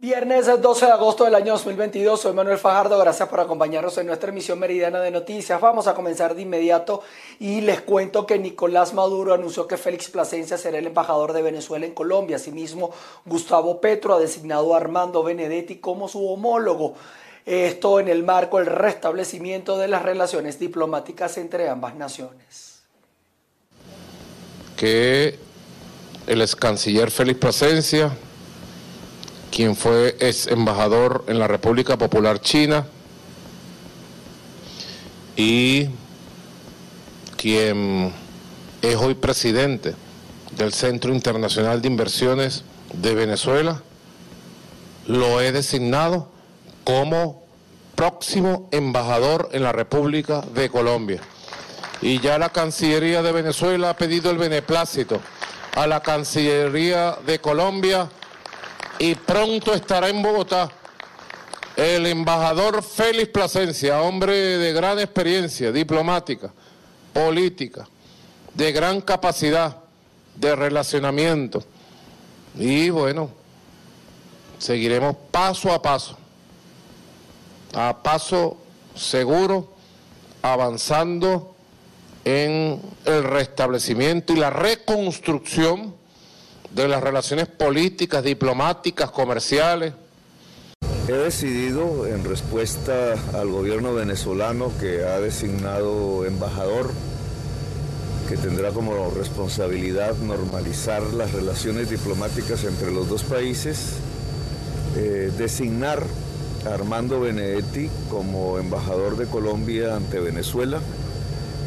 Viernes 12 de agosto del año 2022, soy Manuel Fajardo, gracias por acompañarnos en nuestra emisión meridiana de noticias. Vamos a comenzar de inmediato y les cuento que Nicolás Maduro anunció que Félix Plasencia será el embajador de Venezuela en Colombia. Asimismo, Gustavo Petro ha designado a Armando Benedetti como su homólogo. Esto en el marco del restablecimiento de las relaciones diplomáticas entre ambas naciones. Que el ex canciller Félix Plasencia quien fue ex embajador en la República Popular China y quien es hoy presidente del Centro Internacional de Inversiones de Venezuela, lo he designado como próximo embajador en la República de Colombia. Y ya la Cancillería de Venezuela ha pedido el beneplácito a la Cancillería de Colombia y pronto estará en Bogotá el embajador Félix Plasencia, hombre de gran experiencia diplomática, política, de gran capacidad de relacionamiento. Y bueno, seguiremos paso a paso, a paso seguro, avanzando en el restablecimiento y la reconstrucción de las relaciones políticas, diplomáticas, comerciales. He decidido, en respuesta al gobierno venezolano que ha designado embajador, que tendrá como responsabilidad normalizar las relaciones diplomáticas entre los dos países, eh, designar a Armando Benedetti como embajador de Colombia ante Venezuela,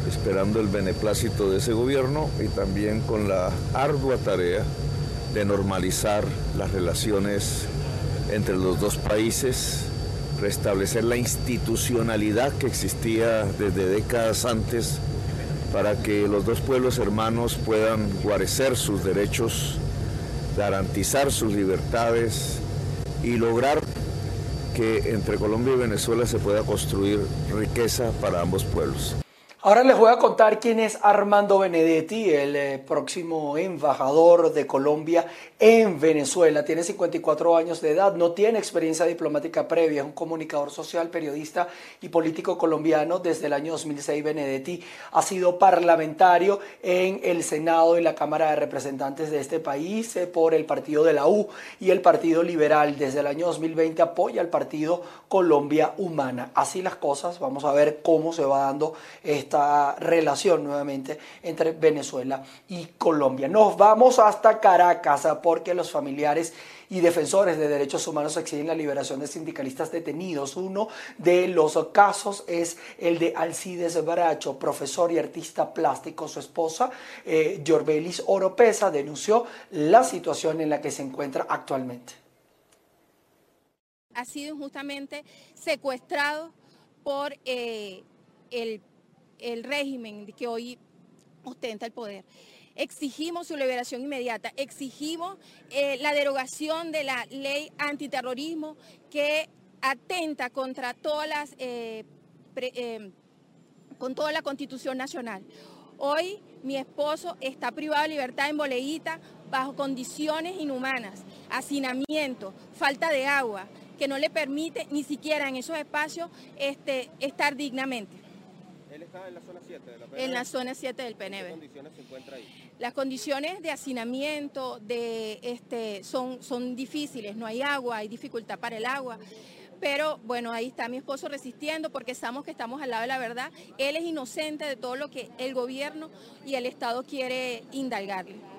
esperando el beneplácito de ese gobierno y también con la ardua tarea de normalizar las relaciones entre los dos países, restablecer la institucionalidad que existía desde décadas antes para que los dos pueblos hermanos puedan guarecer sus derechos, garantizar sus libertades y lograr que entre Colombia y Venezuela se pueda construir riqueza para ambos pueblos. Ahora les voy a contar quién es Armando Benedetti, el eh, próximo embajador de Colombia en Venezuela. Tiene 54 años de edad, no tiene experiencia diplomática previa, es un comunicador social, periodista y político colombiano. Desde el año 2006 Benedetti ha sido parlamentario en el Senado y la Cámara de Representantes de este país eh, por el partido de la U y el Partido Liberal. Desde el año 2020 apoya al partido Colombia Humana. Así las cosas, vamos a ver cómo se va dando este relación nuevamente entre Venezuela y Colombia. Nos vamos hasta Caracas porque los familiares y defensores de derechos humanos exigen la liberación de sindicalistas detenidos. Uno de los casos es el de Alcides Bracho, profesor y artista plástico. Su esposa, eh, Yorbelis Oropesa, denunció la situación en la que se encuentra actualmente. Ha sido injustamente secuestrado por eh, el el régimen que hoy ostenta el poder. Exigimos su liberación inmediata, exigimos eh, la derogación de la ley antiterrorismo que atenta contra todas las, eh, eh, con toda la constitución nacional. Hoy mi esposo está privado de libertad en Boleíta bajo condiciones inhumanas, hacinamiento, falta de agua, que no le permite ni siquiera en esos espacios este, estar dignamente. Él está en la zona 7 de la PNB. En la zona 7 del PNB. ¿Qué condiciones se encuentra ahí? Las condiciones de hacinamiento de, este, son, son difíciles, no hay agua, hay dificultad para el agua. Pero bueno, ahí está mi esposo resistiendo porque sabemos que estamos al lado de la verdad. Él es inocente de todo lo que el gobierno y el Estado quiere indalgarle.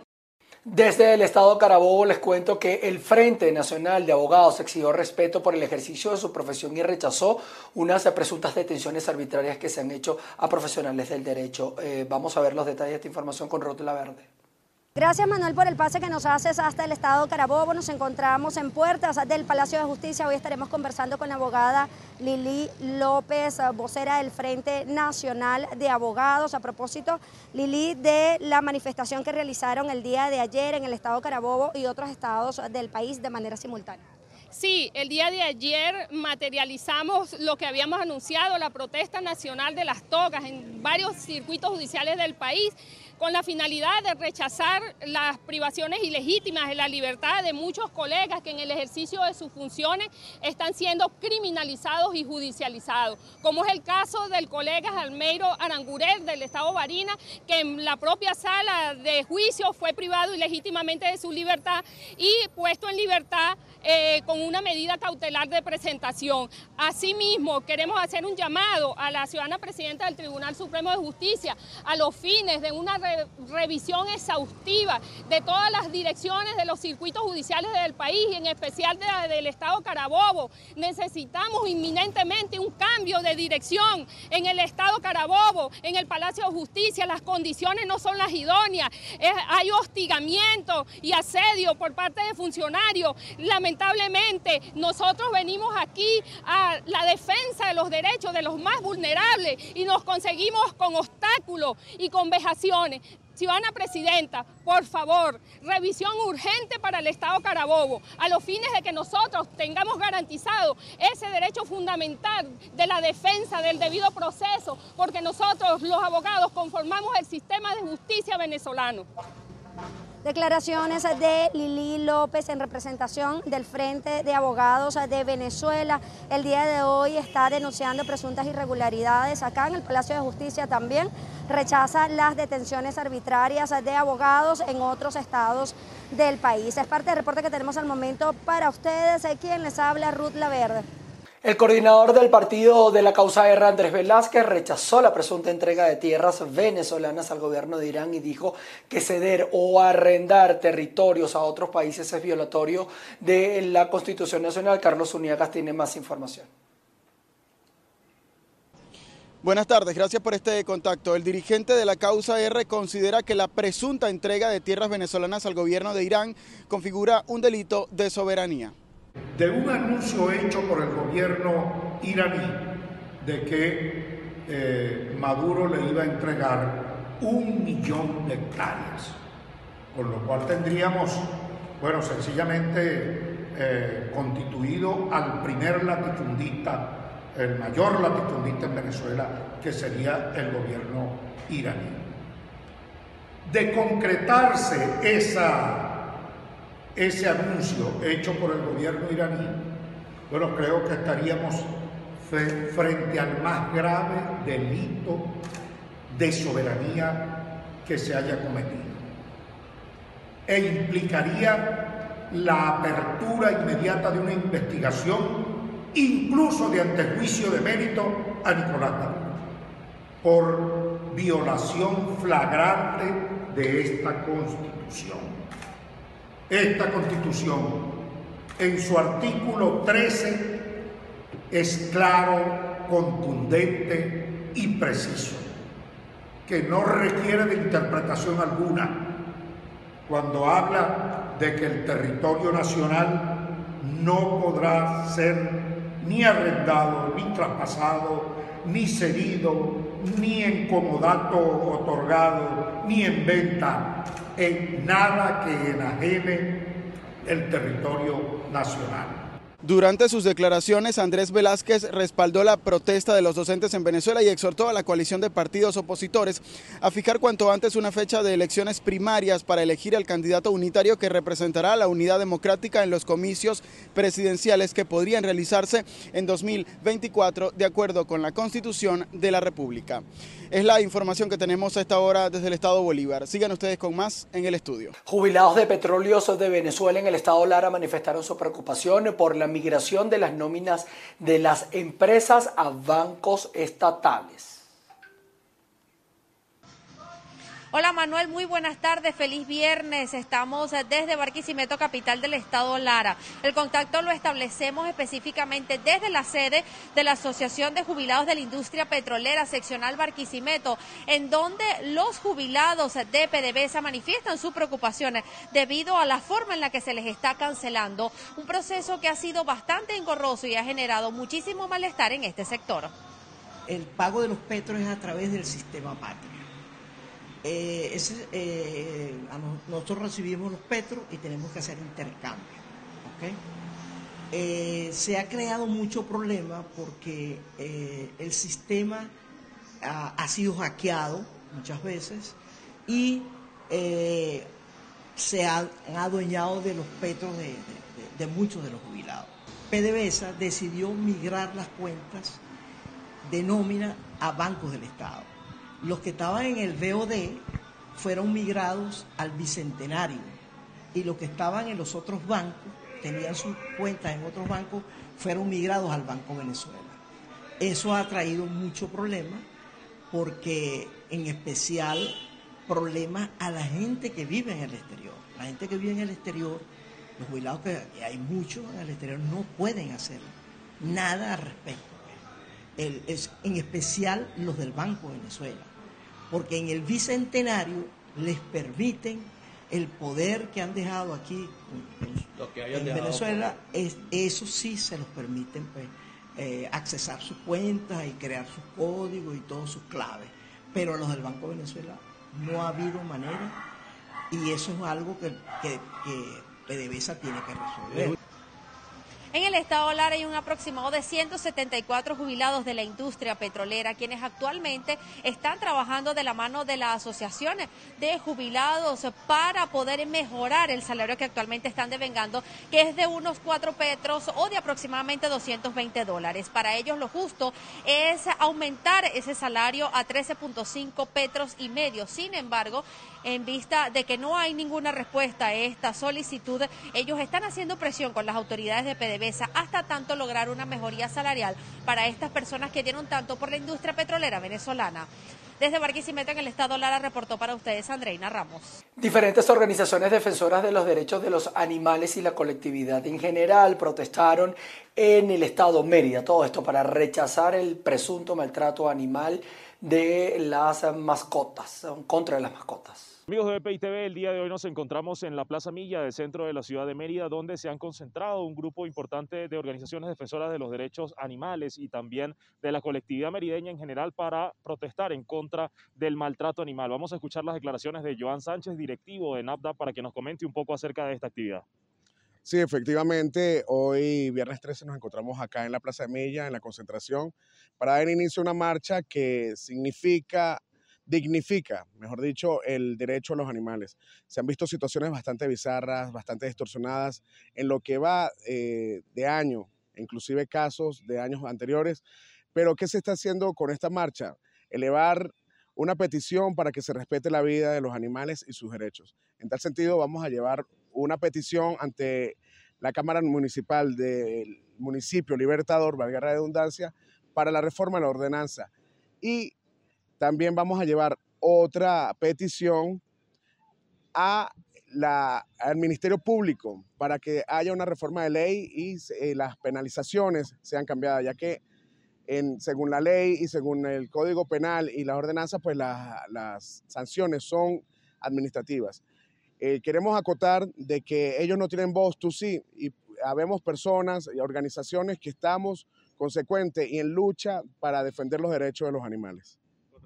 Desde el Estado Carabobo les cuento que el Frente Nacional de Abogados exigió respeto por el ejercicio de su profesión y rechazó unas presuntas detenciones arbitrarias que se han hecho a profesionales del derecho. Eh, vamos a ver los detalles de esta información con Rotela Verde. Gracias Manuel por el pase que nos haces hasta el estado Carabobo. Nos encontramos en puertas del Palacio de Justicia. Hoy estaremos conversando con la abogada Lili López, vocera del Frente Nacional de Abogados. A propósito, Lili, de la manifestación que realizaron el día de ayer en el estado Carabobo y otros estados del país de manera simultánea. Sí, el día de ayer materializamos lo que habíamos anunciado, la protesta nacional de las tocas en varios circuitos judiciales del país con la finalidad de rechazar las privaciones ilegítimas de la libertad de muchos colegas que en el ejercicio de sus funciones están siendo criminalizados y judicializados, como es el caso del colega Almeiro Arangurel del Estado Barina, que en la propia sala de juicio fue privado ilegítimamente de su libertad y puesto en libertad eh, con una medida cautelar de presentación. Asimismo, queremos hacer un llamado a la ciudadana presidenta del Tribunal Supremo de Justicia a los fines de una revisión exhaustiva de todas las direcciones de los circuitos judiciales del país y en especial de la del Estado Carabobo. Necesitamos inminentemente un cambio de dirección en el Estado Carabobo, en el Palacio de Justicia. Las condiciones no son las idóneas. hay hostigamiento y asedio por parte de funcionarios lamentablemente nosotros venimos aquí a la defensa de los derechos de los más vulnerables y nos conseguimos con obstáculos y con vejaciones. Ciudadana Presidenta, por favor, revisión urgente para el Estado Carabobo, a los fines de que nosotros tengamos garantizado ese derecho fundamental de la defensa del debido proceso, porque nosotros los abogados conformamos el sistema de justicia venezolano. Declaraciones de Lili López en representación del Frente de Abogados de Venezuela. El día de hoy está denunciando presuntas irregularidades acá en el Palacio de Justicia también. Rechaza las detenciones arbitrarias de abogados en otros estados del país. Es parte del reporte que tenemos al momento para ustedes. Quien les habla, Ruth Laverde. El coordinador del partido de la causa R, Andrés Velázquez, rechazó la presunta entrega de tierras venezolanas al gobierno de Irán y dijo que ceder o arrendar territorios a otros países es violatorio de la Constitución Nacional. Carlos Uniagas tiene más información. Buenas tardes, gracias por este contacto. El dirigente de la causa R considera que la presunta entrega de tierras venezolanas al gobierno de Irán configura un delito de soberanía de un anuncio hecho por el gobierno iraní de que eh, Maduro le iba a entregar un millón de hectáreas, con lo cual tendríamos, bueno, sencillamente eh, constituido al primer latifundista, el mayor latifundista en Venezuela, que sería el gobierno iraní. De concretarse esa ese anuncio hecho por el gobierno iraní, bueno, creo que estaríamos frente al más grave delito de soberanía que se haya cometido. E implicaría la apertura inmediata de una investigación, incluso de antejuicio de mérito, a Nicolás Maduro, por violación flagrante de esta Constitución. Esta constitución, en su artículo 13, es claro, contundente y preciso, que no requiere de interpretación alguna cuando habla de que el territorio nacional no podrá ser ni arrendado, ni traspasado, ni cedido, ni en comodato otorgado, ni en venta, en nada que enajene el territorio nacional. Durante sus declaraciones, Andrés Velázquez respaldó la protesta de los docentes en Venezuela y exhortó a la coalición de partidos opositores a fijar cuanto antes una fecha de elecciones primarias para elegir al candidato unitario que representará a la unidad democrática en los comicios presidenciales que podrían realizarse en 2024 de acuerdo con la Constitución de la República. Es la información que tenemos a esta hora desde el Estado Bolívar. Sigan ustedes con más en el estudio. Jubilados de petróleos de Venezuela en el Estado Lara manifestaron su preocupación por la migración de las nóminas de las empresas a bancos estatales. Hola Manuel, muy buenas tardes, feliz viernes. Estamos desde Barquisimeto, capital del estado Lara. El contacto lo establecemos específicamente desde la sede de la Asociación de Jubilados de la Industria Petrolera Seccional Barquisimeto, en donde los jubilados de PDVSA manifiestan sus preocupaciones debido a la forma en la que se les está cancelando un proceso que ha sido bastante engorroso y ha generado muchísimo malestar en este sector. El pago de los petros es a través del sistema patria eh, eh, nosotros recibimos los petros y tenemos que hacer intercambio. Eh, se ha creado mucho problema porque el sistema ha, sido hackeado muchas veces y se han adueñado de los petros de, de muchos de los jubilados. PDVSA decidió migrar las cuentas de nómina a bancos del Estado. Los que estaban en el BOD fueron migrados al Bicentenario y los que estaban en los otros bancos, tenían sus cuentas en otros bancos, fueron migrados al Banco Venezuela. Eso ha traído mucho problema porque en especial problemas a la gente que vive en el exterior. La gente que vive en el exterior, los jubilados que hay muchos en el exterior, no pueden hacer nada al respecto. es, en especial los del Banco Venezuela, porque en el Bicentenario les permiten el poder que han dejado aquí en Venezuela, es, eso sí se los permiten pues, eh, accesar sus cuentas y crear sus códigos y todas sus claves. Pero los del Banco Venezuela no ha habido manera y eso es algo que, que, que PDVSA tiene que resolver. En el estado Lara hay un aproximado de 174 jubilados de la industria petrolera, quienes actualmente están trabajando de la mano de la asociación de jubilados para poder mejorar el salario que actualmente están devengando, que es de unos 4 petros o de aproximadamente 220 dólares. Para ellos lo justo es aumentar ese salario a 13.5 petros y medio. Sin embargo, en vista de que no hay ninguna respuesta a esta solicitud, ellos están haciendo presión con las autoridades de Hasta tanto lograr una mejoría salarial para estas personas que dieron tanto por la industria petrolera venezolana. Desde Barquisimeto, en el estado Lara, reportó para ustedes Andreina Ramos. Diferentes organizaciones defensoras de los derechos de los animales y la colectividad en general protestaron en el estado Mérida. Todo esto para rechazar el presunto maltrato animal de las mascotas, contra las mascotas. Amigos de EPI TV, el día de hoy nos encontramos en la Plaza Milla del centro de la ciudad de Mérida, donde se han concentrado un grupo importante de organizaciones defensoras de los derechos animales y también de la colectividad merideña en general para protestar en contra del maltrato animal. Vamos a escuchar las declaraciones de Joan Sánchez, directivo de NAPDA, para que nos comente un poco acerca de esta actividad. Sí, efectivamente, hoy viernes 13 nos encontramos acá en la Plaza de Milla, en la concentración, para dar inicio a una marcha que significa dignifica, mejor dicho, el derecho a los animales. Se han visto situaciones bastante bizarras, bastante distorsionadas en lo que va eh, de año, inclusive casos de años anteriores. Pero ¿qué se está haciendo con esta marcha? Elevar una petición para que se respete la vida de los animales y sus derechos. En tal sentido, vamos a llevar una petición ante la Cámara Municipal del municipio Libertador, valga la redundancia, para la reforma de la ordenanza. Y también vamos a llevar otra petición a la, al Ministerio Público para que haya una reforma de ley y eh, las penalizaciones sean cambiadas, ya que en, según la ley y según el Código Penal y las ordenanzas, pues las sanciones son administrativas. Eh, queremos acotar de que ellos no tienen voz, tú sí, y habemos personas y organizaciones que estamos consecuentes y en lucha para defender los derechos de los animales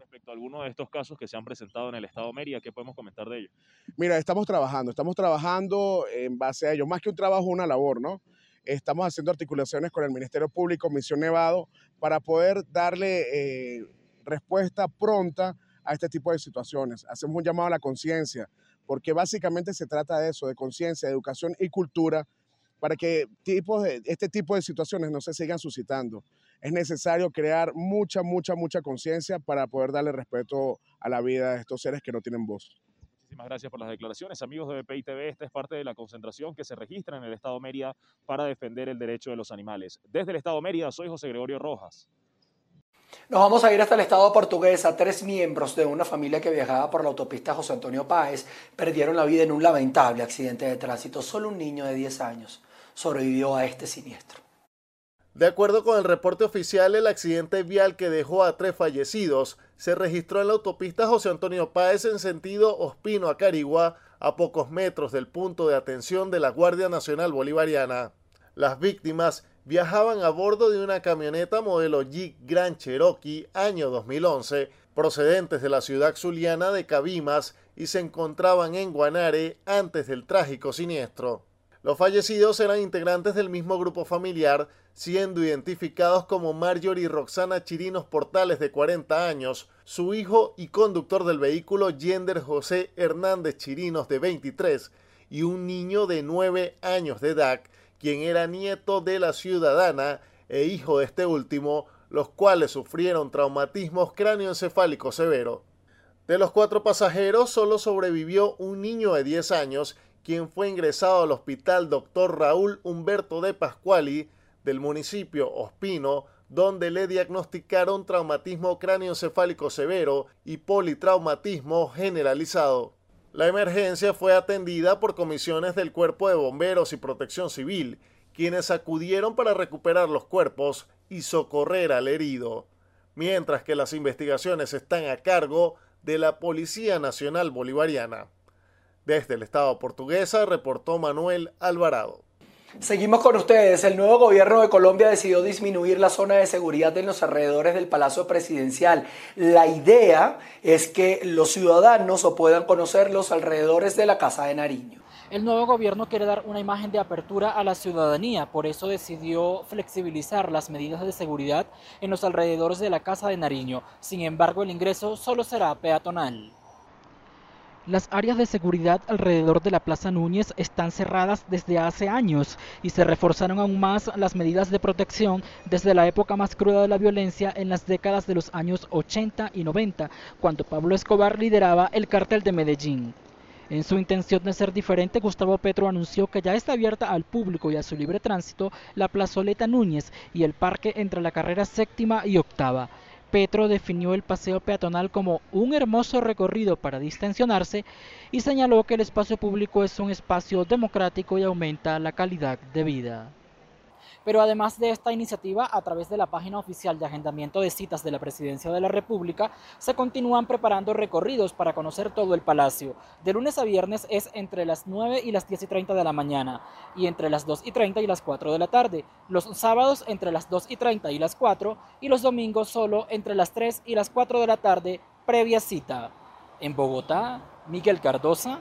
respecto a alguno de estos casos que se han presentado en el Estado de Mérida? ¿Qué podemos comentar de ellos? Mira, estamos trabajando, estamos trabajando en base a ellos, más que un trabajo, una labor, ¿no? Estamos haciendo articulaciones con el Ministerio Público, Misión Nevado, para poder darle eh, respuesta pronta a este tipo de situaciones. Hacemos un llamado a la conciencia, porque básicamente se trata de eso, de conciencia, educación y cultura, para que tipos de, este tipo de situaciones no se sigan suscitando es necesario crear mucha, mucha, mucha conciencia para poder darle respeto a la vida de estos seres que no tienen voz. Muchísimas gracias por las declaraciones. Amigos de BPI TV, esta es parte de la concentración que se registra en el Estado Mérida para defender el derecho de los animales. Desde el Estado Mérida, soy José Gregorio Rojas. Nos vamos a ir hasta el Estado portugués. Tres miembros de una familia que viajaba por la autopista José Antonio Páez perdieron la vida en un lamentable accidente de tránsito. Solo un niño de 10 años sobrevivió a este siniestro. De acuerdo con el reporte oficial, el accidente vial que dejó a tres fallecidos se registró en la autopista José Antonio Páez en sentido Ospino a Carigua, a pocos metros del punto de atención de la Guardia Nacional Bolivariana. Las víctimas viajaban a bordo de una camioneta modelo Jeep Grand Cherokee año 2011, procedentes de la ciudad zuliana de Cabimas y se encontraban en Guanare antes del trágico siniestro. Los fallecidos eran integrantes del mismo grupo familiar, siendo identificados como Marjorie Roxana Chirinos Portales de 40 años, su hijo y conductor del vehículo Yender José Hernández Chirinos de 23 y un niño de 9 años de edad, quien era nieto de la ciudadana e hijo de este último, los cuales sufrieron traumatismos cráneoencefálicos severos. De los cuatro pasajeros, solo sobrevivió un niño de 10 años, quien fue ingresado al hospital Dr. Raúl Humberto de Pascuali del municipio Ospino, donde le diagnosticaron traumatismo cráneoencefálico severo y politraumatismo generalizado. La emergencia fue atendida por comisiones del Cuerpo de Bomberos y Protección Civil, quienes acudieron para recuperar los cuerpos y socorrer al herido, mientras que las investigaciones están a cargo de la Policía Nacional Bolivariana. Desde el Estado portuguesa reportó Manuel Alvarado. Seguimos con ustedes. El nuevo gobierno de Colombia decidió disminuir la zona de seguridad en los alrededores del Palacio Presidencial. La idea es que los ciudadanos puedan conocer los alrededores de la Casa de Nariño. El nuevo gobierno quiere dar una imagen de apertura a la ciudadanía, por eso decidió flexibilizar las medidas de seguridad en los alrededores de la Casa de Nariño. Sin embargo, el ingreso solo será peatonal. Las áreas de seguridad alrededor de la Plaza Núñez están cerradas desde hace años y se reforzaron aún más las medidas de protección desde la época más cruda de la violencia en las décadas de los años 80 y 90, cuando Pablo Escobar lideraba el cártel de Medellín. En su intención de ser diferente, Gustavo Petro anunció que ya está abierta al público y a su libre tránsito la plazoleta Núñez y el parque entre la carrera séptima y octava. Petro definió el paseo peatonal como un hermoso recorrido para distensionarse y señaló que el espacio público es un espacio democrático y aumenta la calidad de vida. Pero además de esta iniciativa, a través de la página oficial de agendamiento de citas de la Presidencia de la República, se continúan preparando recorridos para conocer todo el palacio. De lunes a viernes es entre las 9 y las 10 y 30 de la mañana y entre las 2 y 30 y las 4 de la tarde. Los sábados entre las 2 y 30 y las 4 y los domingos solo entre las 3 y las 4 de la tarde previa cita. En Bogotá, Miguel Cardosa,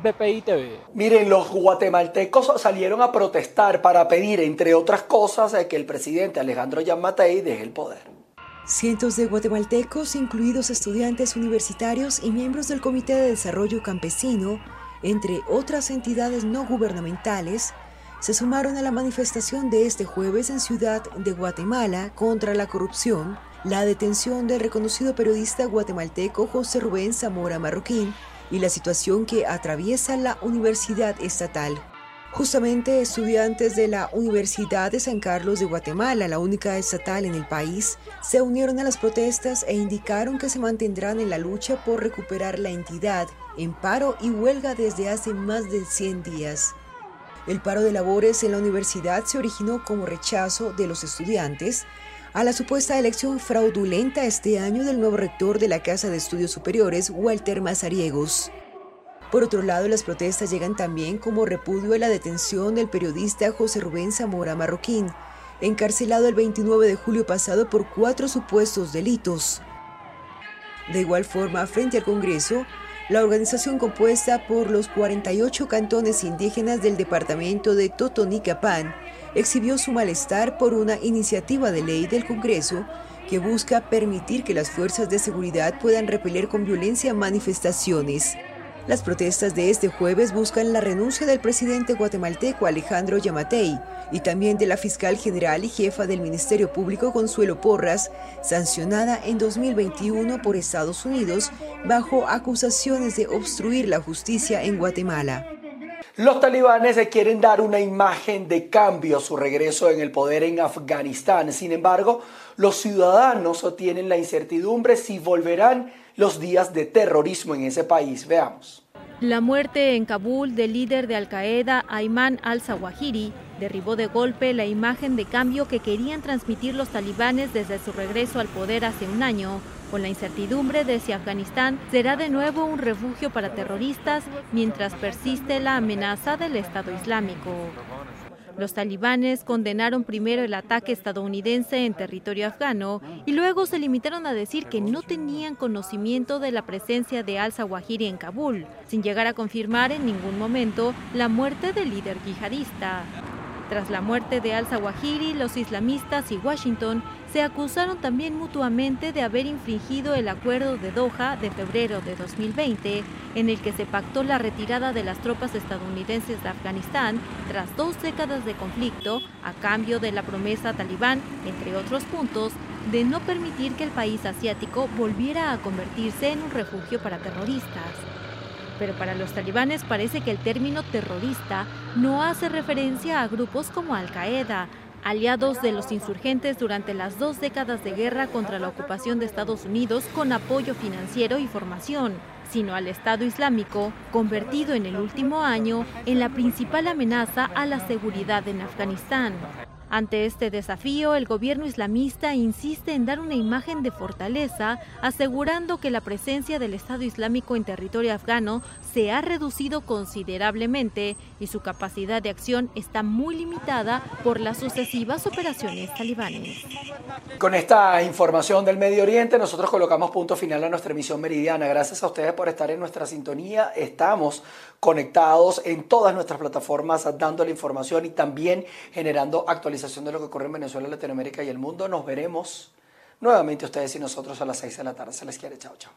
BPI TV. Miren, los guatemaltecos salieron a protestar para pedir, entre otras cosas, que el presidente Alejandro Yamatei deje el poder. Cientos de guatemaltecos, incluidos estudiantes universitarios y miembros del Comité de Desarrollo Campesino, entre otras entidades no gubernamentales, se sumaron a la manifestación de este jueves en Ciudad de Guatemala contra la corrupción, la detención del reconocido periodista guatemalteco José Rubén Zamora Marroquín y la situación que atraviesa la Universidad Estatal. Justamente estudiantes de la Universidad de San Carlos de Guatemala, la única estatal en el país, se unieron a las protestas e indicaron que se mantendrán en la lucha por recuperar la entidad en paro y huelga desde hace más de 100 días. El paro de labores en la universidad se originó como rechazo de los estudiantes a la supuesta elección fraudulenta este año del nuevo rector de la Casa de Estudios Superiores, Walter Mazariegos. Por otro lado, las protestas llegan también como repudio a la detención del periodista José Rubén Zamora Marroquín, encarcelado el 29 de julio pasado por cuatro supuestos delitos. De igual forma, frente al Congreso, la organización compuesta por los 48 cantones indígenas del departamento de Totonicapán exhibió su malestar por una iniciativa de ley del Congreso que busca permitir que las fuerzas de seguridad puedan repeler con violencia manifestaciones. Las protestas de este jueves buscan la renuncia del presidente guatemalteco Alejandro Yamatei y también de la fiscal general y jefa del Ministerio Público Consuelo Porras, sancionada en 2021 por Estados Unidos bajo acusaciones de obstruir la justicia en Guatemala. Los talibanes quieren dar una imagen de cambio a su regreso en el poder en Afganistán. Sin embargo, los ciudadanos tienen la incertidumbre si volverán los días de terrorismo en ese país. Veamos. La muerte en Kabul del líder de Al-Qaeda, Ayman al-Zawahiri, derribó de golpe la imagen de cambio que querían transmitir los talibanes desde su regreso al poder hace un año, con la incertidumbre de si Afganistán será de nuevo un refugio para terroristas mientras persiste la amenaza del Estado Islámico. Los talibanes condenaron primero el ataque estadounidense en territorio afgano y luego se limitaron a decir que no tenían conocimiento de la presencia de al-Zawahiri en Kabul, sin llegar a confirmar en ningún momento la muerte del líder yihadista. Tras la muerte de al-Zawahiri, los islamistas y Washington se acusaron también mutuamente de haber infringido el acuerdo de Doha de febrero de 2020, en el que se pactó la retirada de las tropas estadounidenses de Afganistán tras dos décadas de conflicto, a cambio de la promesa talibán, entre otros puntos, de no permitir que el país asiático volviera a convertirse en un refugio para terroristas. Pero para los talibanes parece que el término terrorista no hace referencia a grupos como Al-Qaeda, aliados de los insurgentes durante las dos décadas de guerra contra la ocupación de Estados Unidos con apoyo financiero y formación, sino al Estado Islámico, convertido en el último año en la principal amenaza a la seguridad en Afganistán. Ante este desafío, el gobierno islamista insiste en dar una imagen de fortaleza, asegurando que la presencia del Estado Islámico en territorio afgano se ha reducido considerablemente y su capacidad de acción está muy limitada por las sucesivas operaciones talibanes. Con esta información del Medio Oriente, nosotros colocamos punto final a nuestra emisión meridiana. Gracias a ustedes por estar en nuestra sintonía. Estamos conectados en todas nuestras plataformas dando la información y también generando actualizaciones de lo que ocurre en Venezuela, Latinoamérica y el mundo. Nos veremos nuevamente ustedes y nosotros a las 6 de la tarde. Se les quiere. Chao, chao.